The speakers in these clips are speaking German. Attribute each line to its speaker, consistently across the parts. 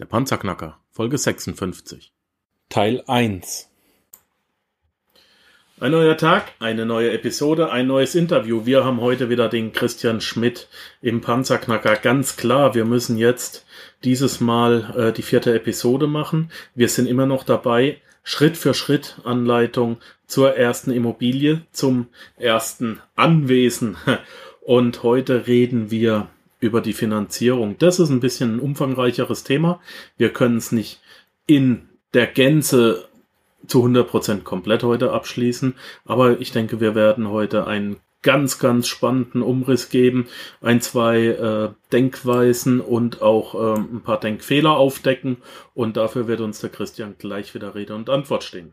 Speaker 1: Der Panzerknacker, Folge 56. Teil 1. Ein neuer Tag, eine neue Episode, ein neues Interview. Wir haben heute wieder den Christian Schmidt im Panzerknacker. Ganz klar, wir müssen jetzt dieses Mal äh, die vierte Episode machen. Wir sind immer noch dabei. Schritt für Schritt Anleitung zur ersten Immobilie, zum ersten Anwesen. Und heute reden wir über die Finanzierung. Das ist ein bisschen ein umfangreicheres Thema. Wir können es nicht in der Gänze zu 100% komplett heute abschließen, aber ich denke, wir werden heute einen ganz, ganz spannenden Umriss geben, ein, zwei äh, Denkweisen und auch äh, ein paar Denkfehler aufdecken und dafür wird uns der Christian gleich wieder Rede und Antwort stehen.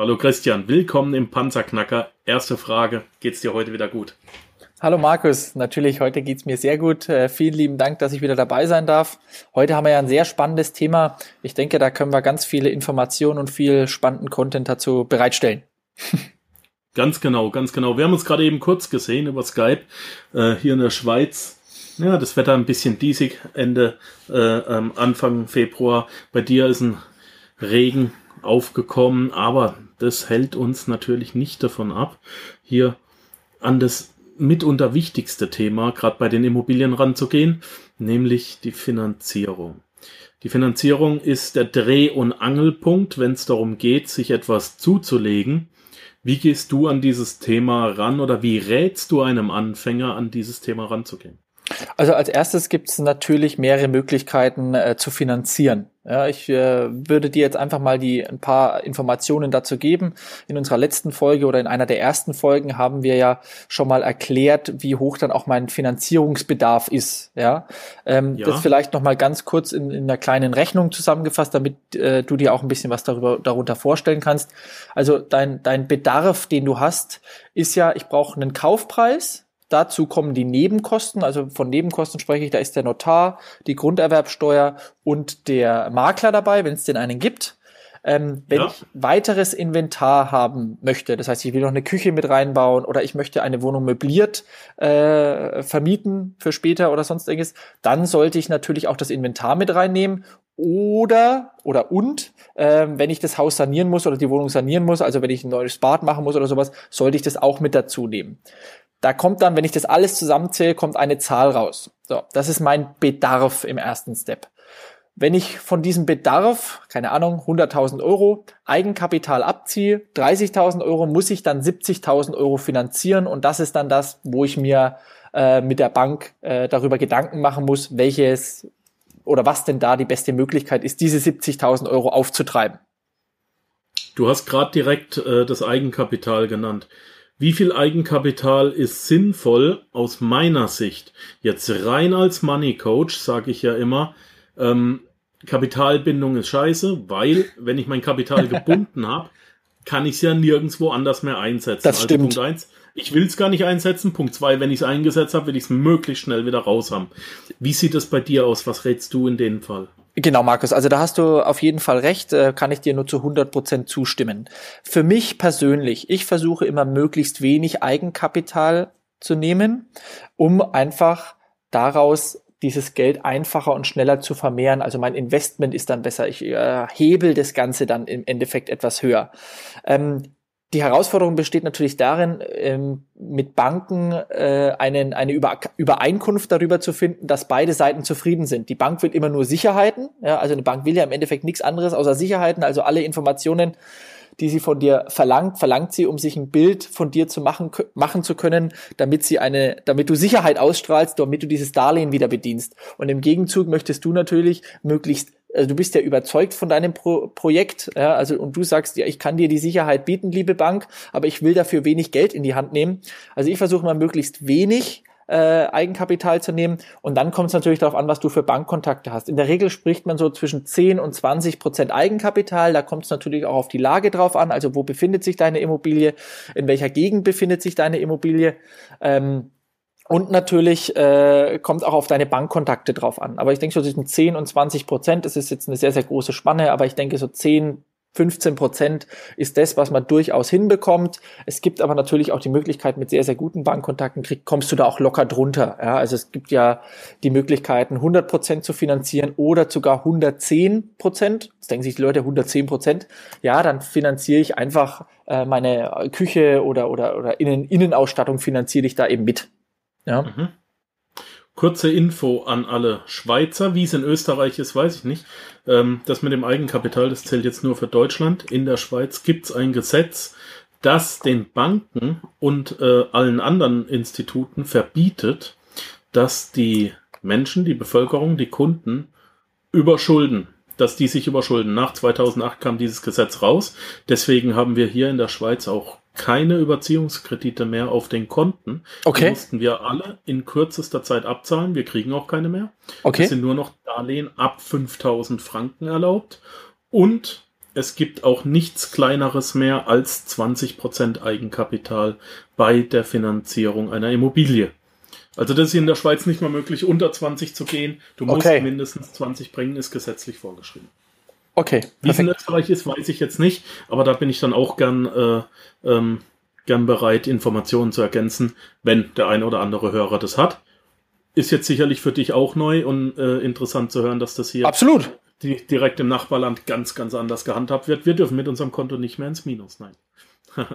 Speaker 1: Hallo Christian, willkommen im Panzerknacker. Erste Frage, geht's dir heute wieder gut?
Speaker 2: Hallo Markus, natürlich, heute geht's mir sehr gut. Äh, vielen lieben Dank, dass ich wieder dabei sein darf. Heute haben wir ja ein sehr spannendes Thema. Ich denke, da können wir ganz viele Informationen und viel spannenden Content dazu bereitstellen.
Speaker 1: Ganz genau, ganz genau. Wir haben uns gerade eben kurz gesehen über Skype äh, hier in der Schweiz. Ja, das Wetter ein bisschen diesig, Ende, äh, ähm, Anfang Februar. Bei dir ist ein Regen aufgekommen, aber das hält uns natürlich nicht davon ab, hier an das mitunter wichtigste Thema, gerade bei den Immobilien ranzugehen, nämlich die Finanzierung. Die Finanzierung ist der Dreh- und Angelpunkt, wenn es darum geht, sich etwas zuzulegen. Wie gehst du an dieses Thema ran oder wie rätst du einem Anfänger an dieses Thema ranzugehen?
Speaker 2: Also als erstes gibt es natürlich mehrere Möglichkeiten äh, zu finanzieren. Ja, ich äh, würde dir jetzt einfach mal die ein paar Informationen dazu geben. In unserer letzten Folge oder in einer der ersten Folgen haben wir ja schon mal erklärt, wie hoch dann auch mein Finanzierungsbedarf ist. Ja, ähm, ja. das vielleicht noch mal ganz kurz in, in einer kleinen Rechnung zusammengefasst, damit äh, du dir auch ein bisschen was darüber darunter vorstellen kannst. Also dein dein Bedarf, den du hast, ist ja, ich brauche einen Kaufpreis Dazu kommen die Nebenkosten, also von Nebenkosten spreche ich, da ist der Notar, die Grunderwerbsteuer und der Makler dabei, wenn es denn einen gibt. Ähm, wenn ja. ich weiteres Inventar haben möchte, das heißt, ich will noch eine Küche mit reinbauen oder ich möchte eine Wohnung möbliert äh, vermieten für später oder sonst irgendwas, dann sollte ich natürlich auch das Inventar mit reinnehmen oder oder und äh, wenn ich das Haus sanieren muss oder die Wohnung sanieren muss, also wenn ich ein neues Bad machen muss oder sowas, sollte ich das auch mit dazu nehmen. Da kommt dann, wenn ich das alles zusammenzähle, kommt eine Zahl raus. So, das ist mein Bedarf im ersten Step. Wenn ich von diesem Bedarf, keine Ahnung, 100.000 Euro Eigenkapital abziehe, 30.000 Euro muss ich dann 70.000 Euro finanzieren und das ist dann das, wo ich mir äh, mit der Bank äh, darüber Gedanken machen muss, welches oder was denn da die beste Möglichkeit ist, diese 70.000 Euro aufzutreiben.
Speaker 1: Du hast gerade direkt äh, das Eigenkapital genannt. Wie viel Eigenkapital ist sinnvoll aus meiner Sicht? Jetzt rein als Money Coach sage ich ja immer, ähm, Kapitalbindung ist scheiße, weil wenn ich mein Kapital gebunden habe, kann ich es ja nirgendwo anders mehr einsetzen.
Speaker 2: Das also stimmt.
Speaker 1: Punkt eins, ich will es gar nicht einsetzen. Punkt zwei, wenn ich es eingesetzt habe, will ich es möglichst schnell wieder raus haben. Wie sieht es bei dir aus? Was rätst du in dem Fall?
Speaker 2: Genau, Markus. Also da hast du auf jeden Fall recht, äh, kann ich dir nur zu 100 Prozent zustimmen. Für mich persönlich, ich versuche immer möglichst wenig Eigenkapital zu nehmen, um einfach daraus dieses Geld einfacher und schneller zu vermehren. Also mein Investment ist dann besser. Ich äh, hebel das Ganze dann im Endeffekt etwas höher. Ähm, die Herausforderung besteht natürlich darin, ähm, mit Banken äh, einen, eine Übereinkunft darüber zu finden, dass beide Seiten zufrieden sind. Die Bank will immer nur Sicherheiten. Ja, also eine Bank will ja im Endeffekt nichts anderes außer Sicherheiten. Also alle Informationen, die sie von dir verlangt, verlangt sie, um sich ein Bild von dir zu machen, machen zu können, damit sie eine, damit du Sicherheit ausstrahlst, damit du dieses Darlehen wieder bedienst. Und im Gegenzug möchtest du natürlich möglichst also du bist ja überzeugt von deinem Pro Projekt, ja, also und du sagst, ja, ich kann dir die Sicherheit bieten, liebe Bank, aber ich will dafür wenig Geld in die Hand nehmen. Also ich versuche mal möglichst wenig äh, Eigenkapital zu nehmen. Und dann kommt es natürlich darauf an, was du für Bankkontakte hast. In der Regel spricht man so zwischen 10 und 20 Prozent Eigenkapital. Da kommt es natürlich auch auf die Lage drauf an. Also wo befindet sich deine Immobilie? In welcher Gegend befindet sich deine Immobilie? Ähm, und natürlich äh, kommt auch auf deine Bankkontakte drauf an. Aber ich denke so zwischen 10 und 20 Prozent, das ist jetzt eine sehr, sehr große Spanne, aber ich denke so 10, 15 Prozent ist das, was man durchaus hinbekommt. Es gibt aber natürlich auch die Möglichkeit, mit sehr, sehr guten Bankkontakten krieg, kommst du da auch locker drunter. Ja, also es gibt ja die Möglichkeiten, 100 Prozent zu finanzieren oder sogar 110 Prozent. Jetzt denken sich die Leute 110 Prozent. Ja, dann finanziere ich einfach äh, meine Küche oder, oder, oder Innen Innenausstattung finanziere ich da eben mit. Ja. Mhm.
Speaker 1: Kurze Info an alle Schweizer, wie es in Österreich ist, weiß ich nicht. Ähm, das mit dem Eigenkapital, das zählt jetzt nur für Deutschland. In der Schweiz gibt es ein Gesetz, das den Banken und äh, allen anderen Instituten verbietet, dass die Menschen, die Bevölkerung, die Kunden überschulden, dass die sich überschulden. Nach 2008 kam dieses Gesetz raus. Deswegen haben wir hier in der Schweiz auch keine Überziehungskredite mehr auf den Konten.
Speaker 2: Okay.
Speaker 1: Die mussten wir alle in kürzester Zeit abzahlen. Wir kriegen auch keine mehr.
Speaker 2: Okay.
Speaker 1: Es sind nur noch Darlehen ab 5000 Franken erlaubt. Und es gibt auch nichts kleineres mehr als 20% Eigenkapital bei der Finanzierung einer Immobilie. Also das ist in der Schweiz nicht mehr möglich, unter 20 zu gehen. Du musst
Speaker 2: Okay.
Speaker 1: mindestens 20 bringen, ist gesetzlich vorgeschrieben.
Speaker 2: Okay,
Speaker 1: Wie es in. Österreich ist, weiß ich jetzt nicht, aber da bin ich dann auch gern, äh, ähm, gern bereit, Informationen zu ergänzen, wenn der eine oder andere Hörer das hat. Ist jetzt sicherlich für dich auch neu und äh, interessant zu hören, dass das hier
Speaker 2: Absolut.
Speaker 1: die, direkt im Nachbarland ganz, ganz anders gehandhabt wird. Wir dürfen mit unserem Konto nicht mehr ins Minus, nein.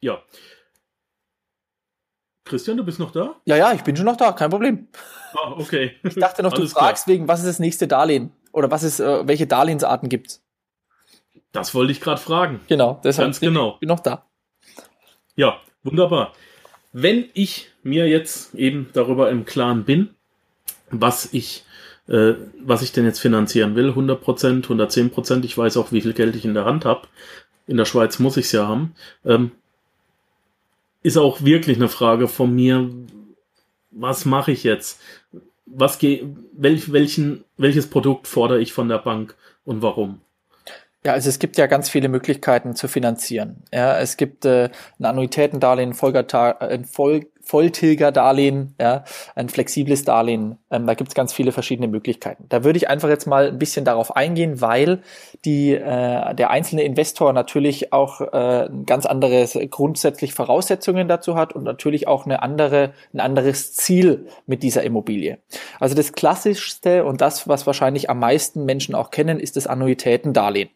Speaker 1: ja. Christian, du bist noch da?
Speaker 2: Ja, ja, ich bin schon noch da, kein Problem.
Speaker 1: Ah, okay.
Speaker 2: Ich dachte noch, du
Speaker 1: Alles klar.
Speaker 2: fragst wegen, was ist das nächste Darlehen? Oder was ist, äh, welche Darlehensarten gibt's?
Speaker 1: Das wollte ich gerade fragen.
Speaker 2: Genau, deshalb
Speaker 1: Ganz genau.
Speaker 2: bin ich noch da.
Speaker 1: Ja, wunderbar. Wenn ich mir jetzt eben darüber im Klaren bin, was ich, äh, was ich denn jetzt finanzieren will, 100%, 110%, ich weiß auch, wie viel Geld ich in der Hand habe. In der Schweiz muss ich es ja haben. Ähm, ist auch wirklich eine Frage von mir, was mache ich jetzt? Was ge welch, welchen, welches Produkt fordere ich von der Bank und warum?
Speaker 2: Ja, also es gibt ja ganz viele Möglichkeiten zu finanzieren. Ja, es gibt äh, ein Annuitätendarlehen, ein, Voll Volltilgerdarlehen, ja, ein flexibles Darlehen. Ähm, da gibt es ganz viele verschiedene Möglichkeiten. Da würde ich einfach jetzt mal ein bisschen darauf eingehen, weil die, äh, der einzelne Investor natürlich auch äh, ganz anderes grundsätzlich Voraussetzungen dazu hat und natürlich auch eine andere, ein anderes Ziel mit dieser Immobilie. Also das klassischste und das, was wahrscheinlich am meisten Menschen auch kennen, ist das Annuitätendarlehen.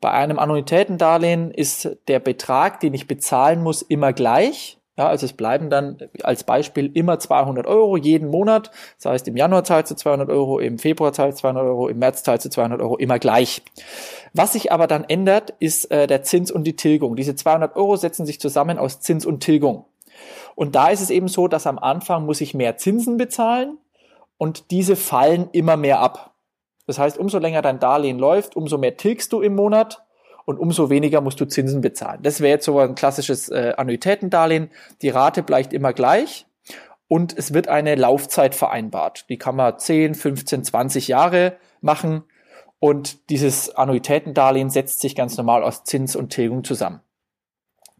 Speaker 2: Bei einem Annuitätendarlehen ist der Betrag, den ich bezahlen muss, immer gleich. Ja, also es bleiben dann als Beispiel immer 200 Euro jeden Monat. Das heißt, im Januar zahlst du 200 Euro, im Februar zahlst du 200 Euro, im März zahlst du 200 Euro, immer gleich. Was sich aber dann ändert, ist äh, der Zins und die Tilgung. Diese 200 Euro setzen sich zusammen aus Zins und Tilgung. Und da ist es eben so, dass am Anfang muss ich mehr Zinsen bezahlen und diese fallen immer mehr ab. Das heißt, umso länger dein Darlehen läuft, umso mehr tilgst du im Monat und umso weniger musst du Zinsen bezahlen. Das wäre jetzt so ein klassisches äh, Annuitätendarlehen. Die Rate bleibt immer gleich und es wird eine Laufzeit vereinbart. Die kann man 10, 15, 20 Jahre machen und dieses Annuitätendarlehen setzt sich ganz normal aus Zins und Tilgung zusammen.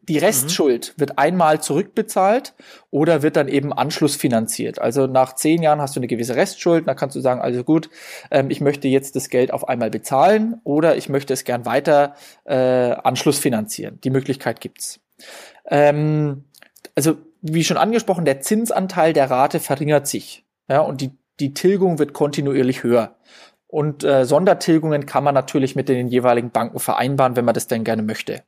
Speaker 2: Die Restschuld wird einmal zurückbezahlt oder wird dann eben anschlussfinanziert. Also nach zehn Jahren hast du eine gewisse Restschuld, da kannst du sagen, also gut, ähm, ich möchte jetzt das Geld auf einmal bezahlen oder ich möchte es gern weiter äh, anschlussfinanzieren. Die Möglichkeit gibt's. Ähm, also wie schon angesprochen, der Zinsanteil der Rate verringert sich. Ja, und die, die Tilgung wird kontinuierlich höher. Und äh, Sondertilgungen kann man natürlich mit den jeweiligen Banken vereinbaren, wenn man das denn gerne möchte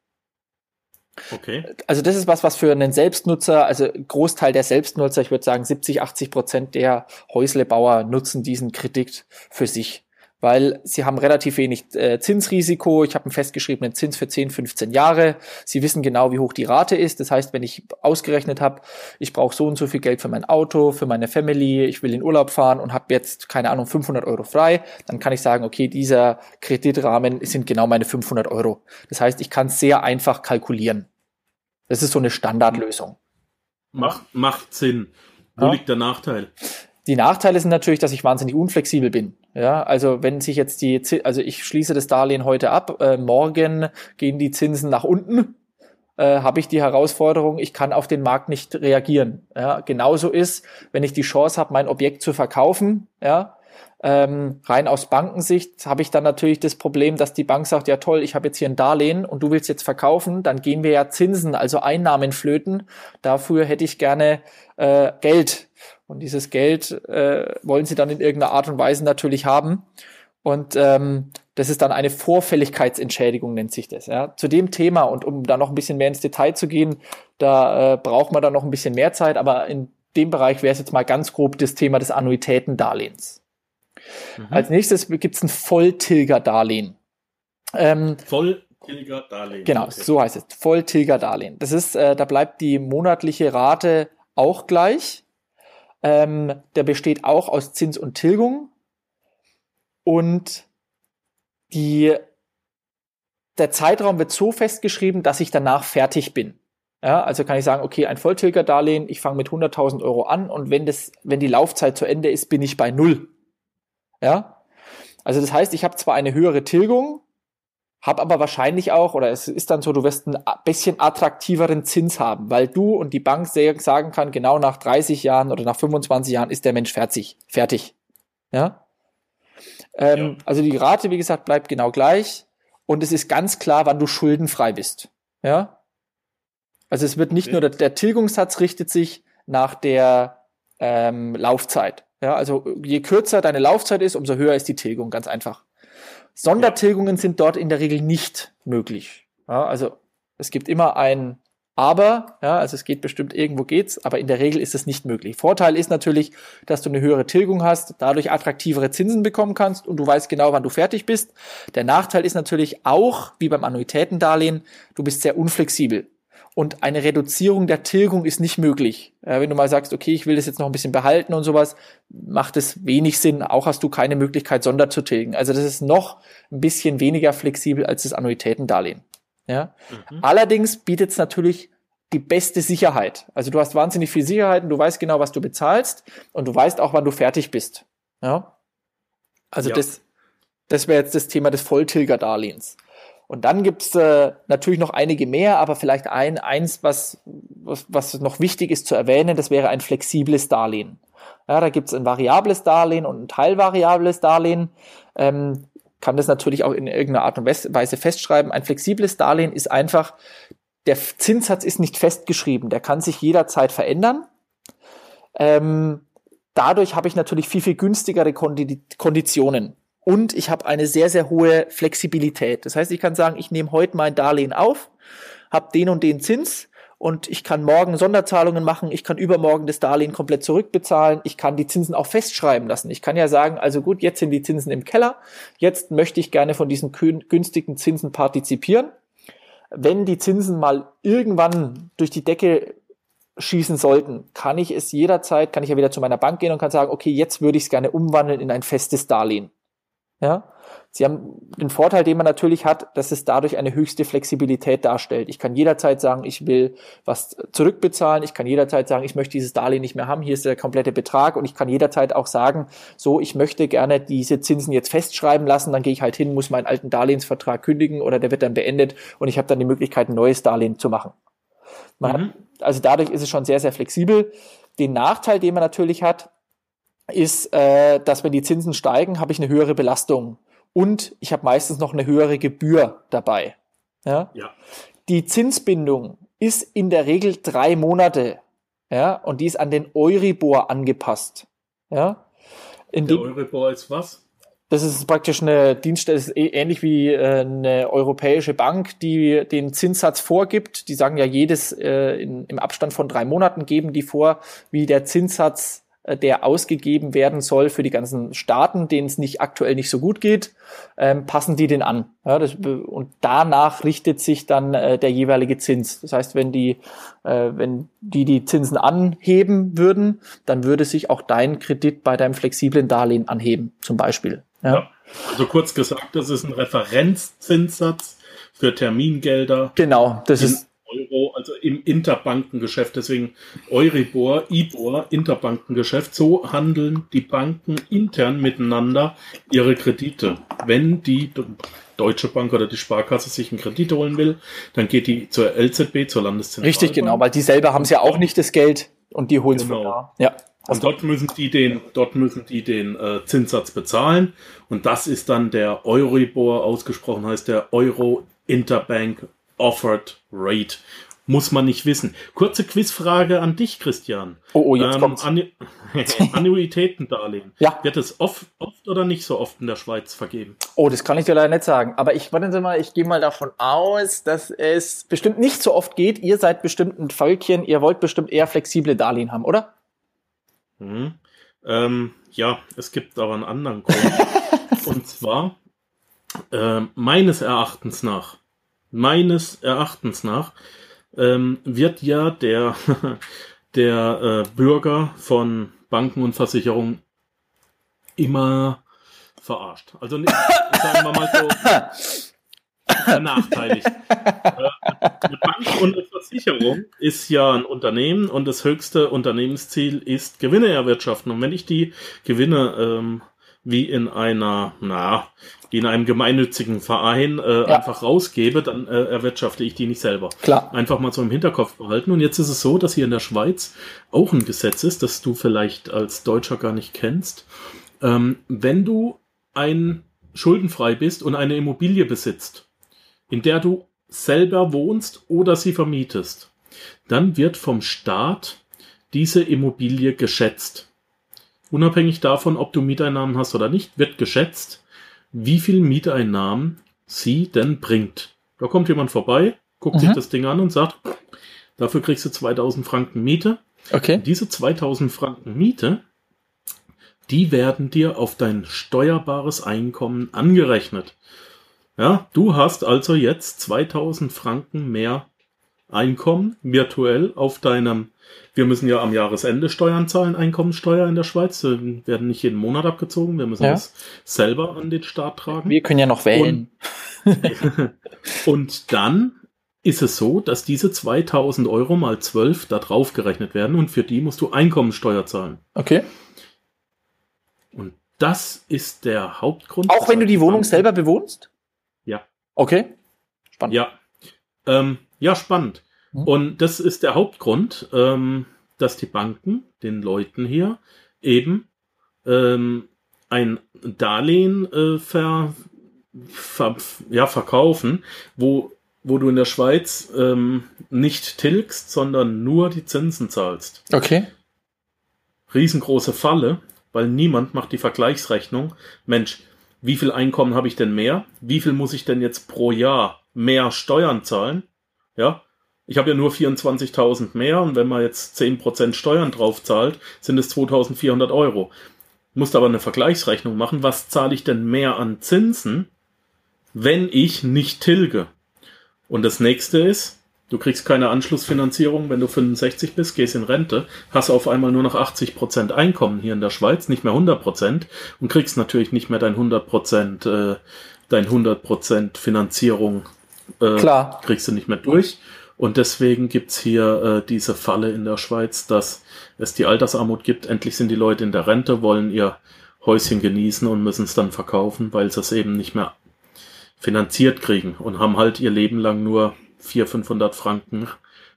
Speaker 1: Okay.
Speaker 2: also das ist was, was für einen Selbstnutzer, also Großteil der Selbstnutzer, ich würde sagen 70, 80 Prozent der Häuslebauer nutzen diesen Kredit für sich, weil sie haben relativ wenig äh, Zinsrisiko. Ich habe einen festgeschriebenen Zins für 10, 15 Jahre. Sie wissen genau, wie hoch die Rate ist. Das heißt, wenn ich ausgerechnet habe, ich brauche so und so viel Geld für mein Auto, für meine Family, ich will in Urlaub fahren und habe jetzt, keine Ahnung, 500 Euro frei, dann kann ich sagen, okay, dieser Kreditrahmen sind genau meine 500 Euro. Das heißt, ich kann sehr einfach kalkulieren. Das ist so eine Standardlösung.
Speaker 1: Macht, macht Sinn. Wo ja. liegt der Nachteil?
Speaker 2: Die Nachteile sind natürlich, dass ich wahnsinnig unflexibel bin. Ja, also wenn sich jetzt die, also ich schließe das Darlehen heute ab, äh, morgen gehen die Zinsen nach unten, äh, habe ich die Herausforderung, ich kann auf den Markt nicht reagieren. Ja, genauso ist, wenn ich die Chance habe, mein Objekt zu verkaufen, ja, ähm, rein aus Bankensicht habe ich dann natürlich das Problem, dass die Bank sagt, ja toll, ich habe jetzt hier ein Darlehen und du willst jetzt verkaufen, dann gehen wir ja Zinsen, also Einnahmen flöten. Dafür hätte ich gerne äh, Geld. Und dieses Geld äh, wollen sie dann in irgendeiner Art und Weise natürlich haben. Und ähm, das ist dann eine Vorfälligkeitsentschädigung, nennt sich das. Ja. Zu dem Thema und um da noch ein bisschen mehr ins Detail zu gehen, da äh, braucht man dann noch ein bisschen mehr Zeit, aber in dem Bereich wäre es jetzt mal ganz grob das Thema des Annuitätendarlehens. Mhm. Als nächstes gibt es ein Volltilgerdarlehen.
Speaker 1: Ähm, Volltilgerdarlehen.
Speaker 2: Genau, okay. so heißt es. Volltilgerdarlehen. Das ist, äh, da bleibt die monatliche Rate auch gleich. Ähm, der besteht auch aus Zins und Tilgung. Und die, der Zeitraum wird so festgeschrieben, dass ich danach fertig bin. Ja, also kann ich sagen, okay, ein Volltilgerdarlehen, ich fange mit 100.000 Euro an und wenn das, wenn die Laufzeit zu Ende ist, bin ich bei Null. Ja? Also das heißt, ich habe zwar eine höhere Tilgung, habe aber wahrscheinlich auch, oder es ist dann so, du wirst einen bisschen attraktiveren Zins haben, weil du und die Bank sagen kann, genau nach 30 Jahren oder nach 25 Jahren ist der Mensch fertig. fertig. Ja? Ähm, ja. Also die Rate, wie gesagt, bleibt genau gleich und es ist ganz klar, wann du schuldenfrei bist. Ja? Also es wird nicht okay. nur der, der Tilgungssatz richtet sich nach der ähm, Laufzeit. Ja, also je kürzer deine Laufzeit ist, umso höher ist die Tilgung, ganz einfach. Sondertilgungen sind dort in der Regel nicht möglich. Ja, also es gibt immer ein aber, ja, also es geht bestimmt, irgendwo geht's, aber in der Regel ist es nicht möglich. Vorteil ist natürlich, dass du eine höhere Tilgung hast, dadurch attraktivere Zinsen bekommen kannst und du weißt genau, wann du fertig bist. Der Nachteil ist natürlich auch, wie beim Annuitätendarlehen, du bist sehr unflexibel und eine Reduzierung der Tilgung ist nicht möglich. Äh, wenn du mal sagst, okay, ich will das jetzt noch ein bisschen behalten und sowas, macht es wenig Sinn. Auch hast du keine Möglichkeit, Sonder zu tilgen. Also das ist noch ein bisschen weniger flexibel als das Annuitätendarlehen. Ja? Mhm. Allerdings bietet es natürlich die beste Sicherheit. Also du hast wahnsinnig viel Sicherheit und du weißt genau, was du bezahlst und du weißt auch, wann du fertig bist. Ja? Also ja. das, das wäre jetzt das Thema des Volltilgerdarlehens. Und dann gibt's äh, natürlich noch einige mehr, aber vielleicht ein, eins, was, was, was noch wichtig ist zu erwähnen, das wäre ein flexibles Darlehen. Ja, da gibt's ein variables Darlehen und ein teilvariables Darlehen. Ähm, kann das natürlich auch in irgendeiner Art und Weise festschreiben. Ein flexibles Darlehen ist einfach, der Zinssatz ist nicht festgeschrieben, der kann sich jederzeit verändern. Ähm, dadurch habe ich natürlich viel, viel günstigere Konditionen und ich habe eine sehr, sehr hohe Flexibilität. Das heißt, ich kann sagen, ich nehme heute mein Darlehen auf, habe den und den Zins und ich kann morgen Sonderzahlungen machen, ich kann übermorgen das Darlehen komplett zurückbezahlen, ich kann die Zinsen auch festschreiben lassen. Ich kann ja sagen, also gut, jetzt sind die Zinsen im Keller, jetzt möchte ich gerne von diesen günstigen Zinsen partizipieren. Wenn die Zinsen mal irgendwann durch die Decke schießen sollten, kann ich es jederzeit, kann ich ja wieder zu meiner Bank gehen und kann sagen, okay, jetzt würde ich es gerne umwandeln in ein festes Darlehen. Ja, Sie haben den Vorteil, den man natürlich hat, dass es dadurch eine höchste Flexibilität darstellt. Ich kann jederzeit sagen, ich will was zurückbezahlen. Ich kann jederzeit sagen, ich möchte dieses Darlehen nicht mehr haben. Hier ist der komplette Betrag. Und ich kann jederzeit auch sagen, so, ich möchte gerne diese Zinsen jetzt festschreiben lassen. Dann gehe ich halt hin, muss meinen alten Darlehensvertrag kündigen oder der wird dann beendet und ich habe dann die Möglichkeit, ein neues Darlehen zu machen. Mhm. Hat, also dadurch ist es schon sehr, sehr flexibel. Den Nachteil, den man natürlich hat, ist, äh, dass wenn die Zinsen steigen, habe ich eine höhere Belastung und ich habe meistens noch eine höhere Gebühr dabei. Ja? ja. Die Zinsbindung ist in der Regel drei Monate, ja, und die ist an den Euribor angepasst. Ja.
Speaker 1: In der Euribor ist was?
Speaker 2: Das ist praktisch eine Dienststelle, ist eh ähnlich wie äh, eine europäische Bank, die den Zinssatz vorgibt. Die sagen ja jedes äh, in, im Abstand von drei Monaten geben die vor, wie der Zinssatz der ausgegeben werden soll für die ganzen Staaten, denen es nicht aktuell nicht so gut geht, ähm, passen die den an. Ja, das, und danach richtet sich dann äh, der jeweilige Zins. Das heißt, wenn die, äh, wenn die die Zinsen anheben würden, dann würde sich auch dein Kredit bei deinem flexiblen Darlehen anheben, zum Beispiel. Ja. ja.
Speaker 1: Also kurz gesagt, das ist ein Referenzzinssatz für Termingelder.
Speaker 2: Genau, das ist
Speaker 1: Euro, also im Interbankengeschäft, deswegen Euribor, IBOR, Interbankengeschäft, so handeln die Banken intern miteinander ihre Kredite. Wenn die Deutsche Bank oder die Sparkasse sich einen Kredit holen will, dann geht die zur LZB, zur Landeszentralbank.
Speaker 2: Richtig, genau, weil die selber haben es ja auch nicht das Geld und die holen es
Speaker 1: Genau.
Speaker 2: von da. Ja.
Speaker 1: Und dort müssen die den, dort müssen die den äh, Zinssatz bezahlen. Und das ist dann der Euribor, ausgesprochen heißt der Euro Interbank Offered Rate. Muss man nicht wissen. Kurze Quizfrage an dich, Christian.
Speaker 2: Oh, oh, jetzt kommt's.
Speaker 1: Annu Annuitätendarlehen.
Speaker 2: Ja.
Speaker 1: Wird es oft, oft oder nicht so oft in der Schweiz vergeben?
Speaker 2: Oh, das kann ich dir leider nicht sagen. Aber ich warten Sie mal, ich gehe mal davon aus, dass es bestimmt nicht so oft geht. Ihr seid bestimmt ein Völkchen, ihr wollt bestimmt eher flexible Darlehen haben, oder?
Speaker 1: Mhm. Ähm, ja, es gibt aber einen anderen Grund. Und zwar, äh, meines Erachtens nach, meines Erachtens nach, ähm, wird ja der, der äh, Bürger von Banken und Versicherungen immer verarscht. Also nicht, sagen wir mal so, benachteiligt. Äh, eine Bank und eine Versicherung ist ja ein Unternehmen und das höchste Unternehmensziel ist Gewinne erwirtschaften. Und wenn ich die Gewinne ähm, wie in einer, na, wie in einem gemeinnützigen Verein äh,
Speaker 2: Ja.
Speaker 1: einfach rausgebe, dann äh, erwirtschafte ich die nicht selber.
Speaker 2: Klar.
Speaker 1: Einfach mal so im Hinterkopf behalten. Und jetzt ist es so, dass hier in der Schweiz auch ein Gesetz ist, das du vielleicht als Deutscher gar nicht kennst. Ähm, wenn du ein schuldenfrei bist und eine Immobilie besitzt, in der du selber wohnst oder sie vermietest, dann wird vom Staat diese Immobilie geschätzt. Unabhängig davon, ob du Mieteinnahmen hast oder nicht, wird geschätzt, wie viel Mieteinnahmen sie denn bringt. Da kommt jemand vorbei, guckt
Speaker 2: Mhm.
Speaker 1: sich das Ding an und sagt, dafür kriegst du 2000 Franken Miete.
Speaker 2: Okay.
Speaker 1: Diese 2000 Franken Miete, die werden dir auf dein steuerbares Einkommen angerechnet. Ja, du hast also jetzt 2000 Franken mehr Einkommen virtuell auf deinem, wir müssen ja am Jahresende Steuern zahlen, Einkommensteuer in der Schweiz, die werden nicht jeden Monat abgezogen, wir müssen
Speaker 2: Ja.
Speaker 1: das selber an den Staat tragen.
Speaker 2: Wir können ja noch wählen.
Speaker 1: Und dann ist es so, dass diese 2000 Euro mal 12 da drauf gerechnet werden und für die musst du Einkommensteuer zahlen.
Speaker 2: Okay.
Speaker 1: Und das ist der Hauptgrund.
Speaker 2: Auch wenn du die Wohnung selber bewohnst?
Speaker 1: Ja.
Speaker 2: Okay. Spannend.
Speaker 1: Ja. Ähm, ja, spannend.
Speaker 2: Mhm.
Speaker 1: Und das ist der Hauptgrund, ähm, dass die Banken den Leuten hier eben ähm, ein Darlehen äh, ver, ver, ja, verkaufen, wo, wo du in der Schweiz ähm, nicht tilgst, sondern nur die Zinsen zahlst.
Speaker 2: Okay.
Speaker 1: riesengroße Falle, weil niemand macht die Vergleichsrechnung. Mensch, wie viel Einkommen habe ich denn mehr? Wie viel muss ich denn jetzt pro Jahr mehr Steuern zahlen? Ja, ich habe ja nur 24.000 mehr und wenn man jetzt 10% Steuern drauf zahlt, sind es 2.400 Euro. Musst aber eine Vergleichsrechnung machen. Was zahle ich denn mehr an Zinsen, wenn ich nicht tilge? Und das nächste ist, du kriegst keine Anschlussfinanzierung, wenn du 65 bist, gehst in Rente, hast auf einmal nur noch 80% Einkommen hier in der Schweiz, nicht mehr 100% und kriegst natürlich nicht mehr dein 100%, äh, dein 100% Finanzierung, äh,
Speaker 2: Klar.
Speaker 1: kriegst du nicht mehr durch. Und deswegen gibt's hier äh, diese Falle in der Schweiz, dass es die Altersarmut gibt. Endlich sind die Leute in der Rente, wollen ihr Häuschen genießen und müssen es dann verkaufen, weil sie es eben nicht mehr finanziert kriegen und haben halt ihr Leben lang nur 400, 500 Franken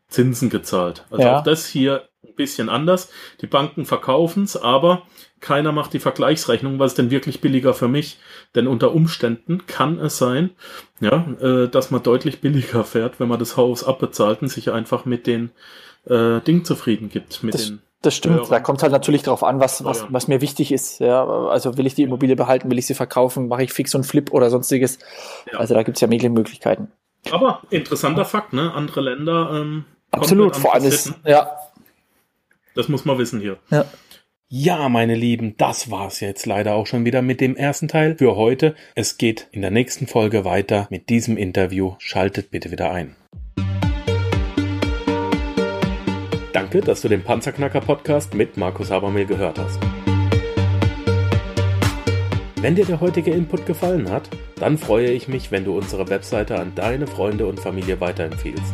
Speaker 1: Zinsen gezahlt. Also
Speaker 2: Ja.
Speaker 1: auch das hier bisschen anders. Die Banken verkaufen's, aber keiner macht die Vergleichsrechnung, was ist denn wirklich billiger für mich? Denn unter Umständen kann es sein, ja, äh, dass man deutlich billiger fährt, wenn man das Haus abbezahlt und sich einfach mit den äh, Ding zufrieden gibt. Mit
Speaker 2: Das,
Speaker 1: den,
Speaker 2: das stimmt.
Speaker 1: Steuern.
Speaker 2: Da kommt halt natürlich darauf an, was, was, was mir wichtig ist. Ja, also will ich die Immobilie behalten, will ich sie verkaufen, mache ich fix und Flip oder sonstiges.
Speaker 1: Ja.
Speaker 2: Also da gibt's ja mehrere Möglichkeiten.
Speaker 1: aber interessanter Fakt, ne? Andere Länder ähm,
Speaker 2: Absolut. Vor allem ist, ja,
Speaker 1: Das muss man wissen hier.
Speaker 2: ja.
Speaker 1: Ja, meine Lieben, das war's jetzt leider auch schon wieder mit dem ersten Teil für heute. Es geht in der nächsten Folge weiter mit diesem Interview. Schaltet bitte wieder ein. Danke, dass du den Panzerknacker Podcast mit Markus Habermehl gehört hast. Wenn dir der heutige Input gefallen hat, dann freue ich mich, wenn du unsere Webseite an deine Freunde und Familie weiterempfiehlst.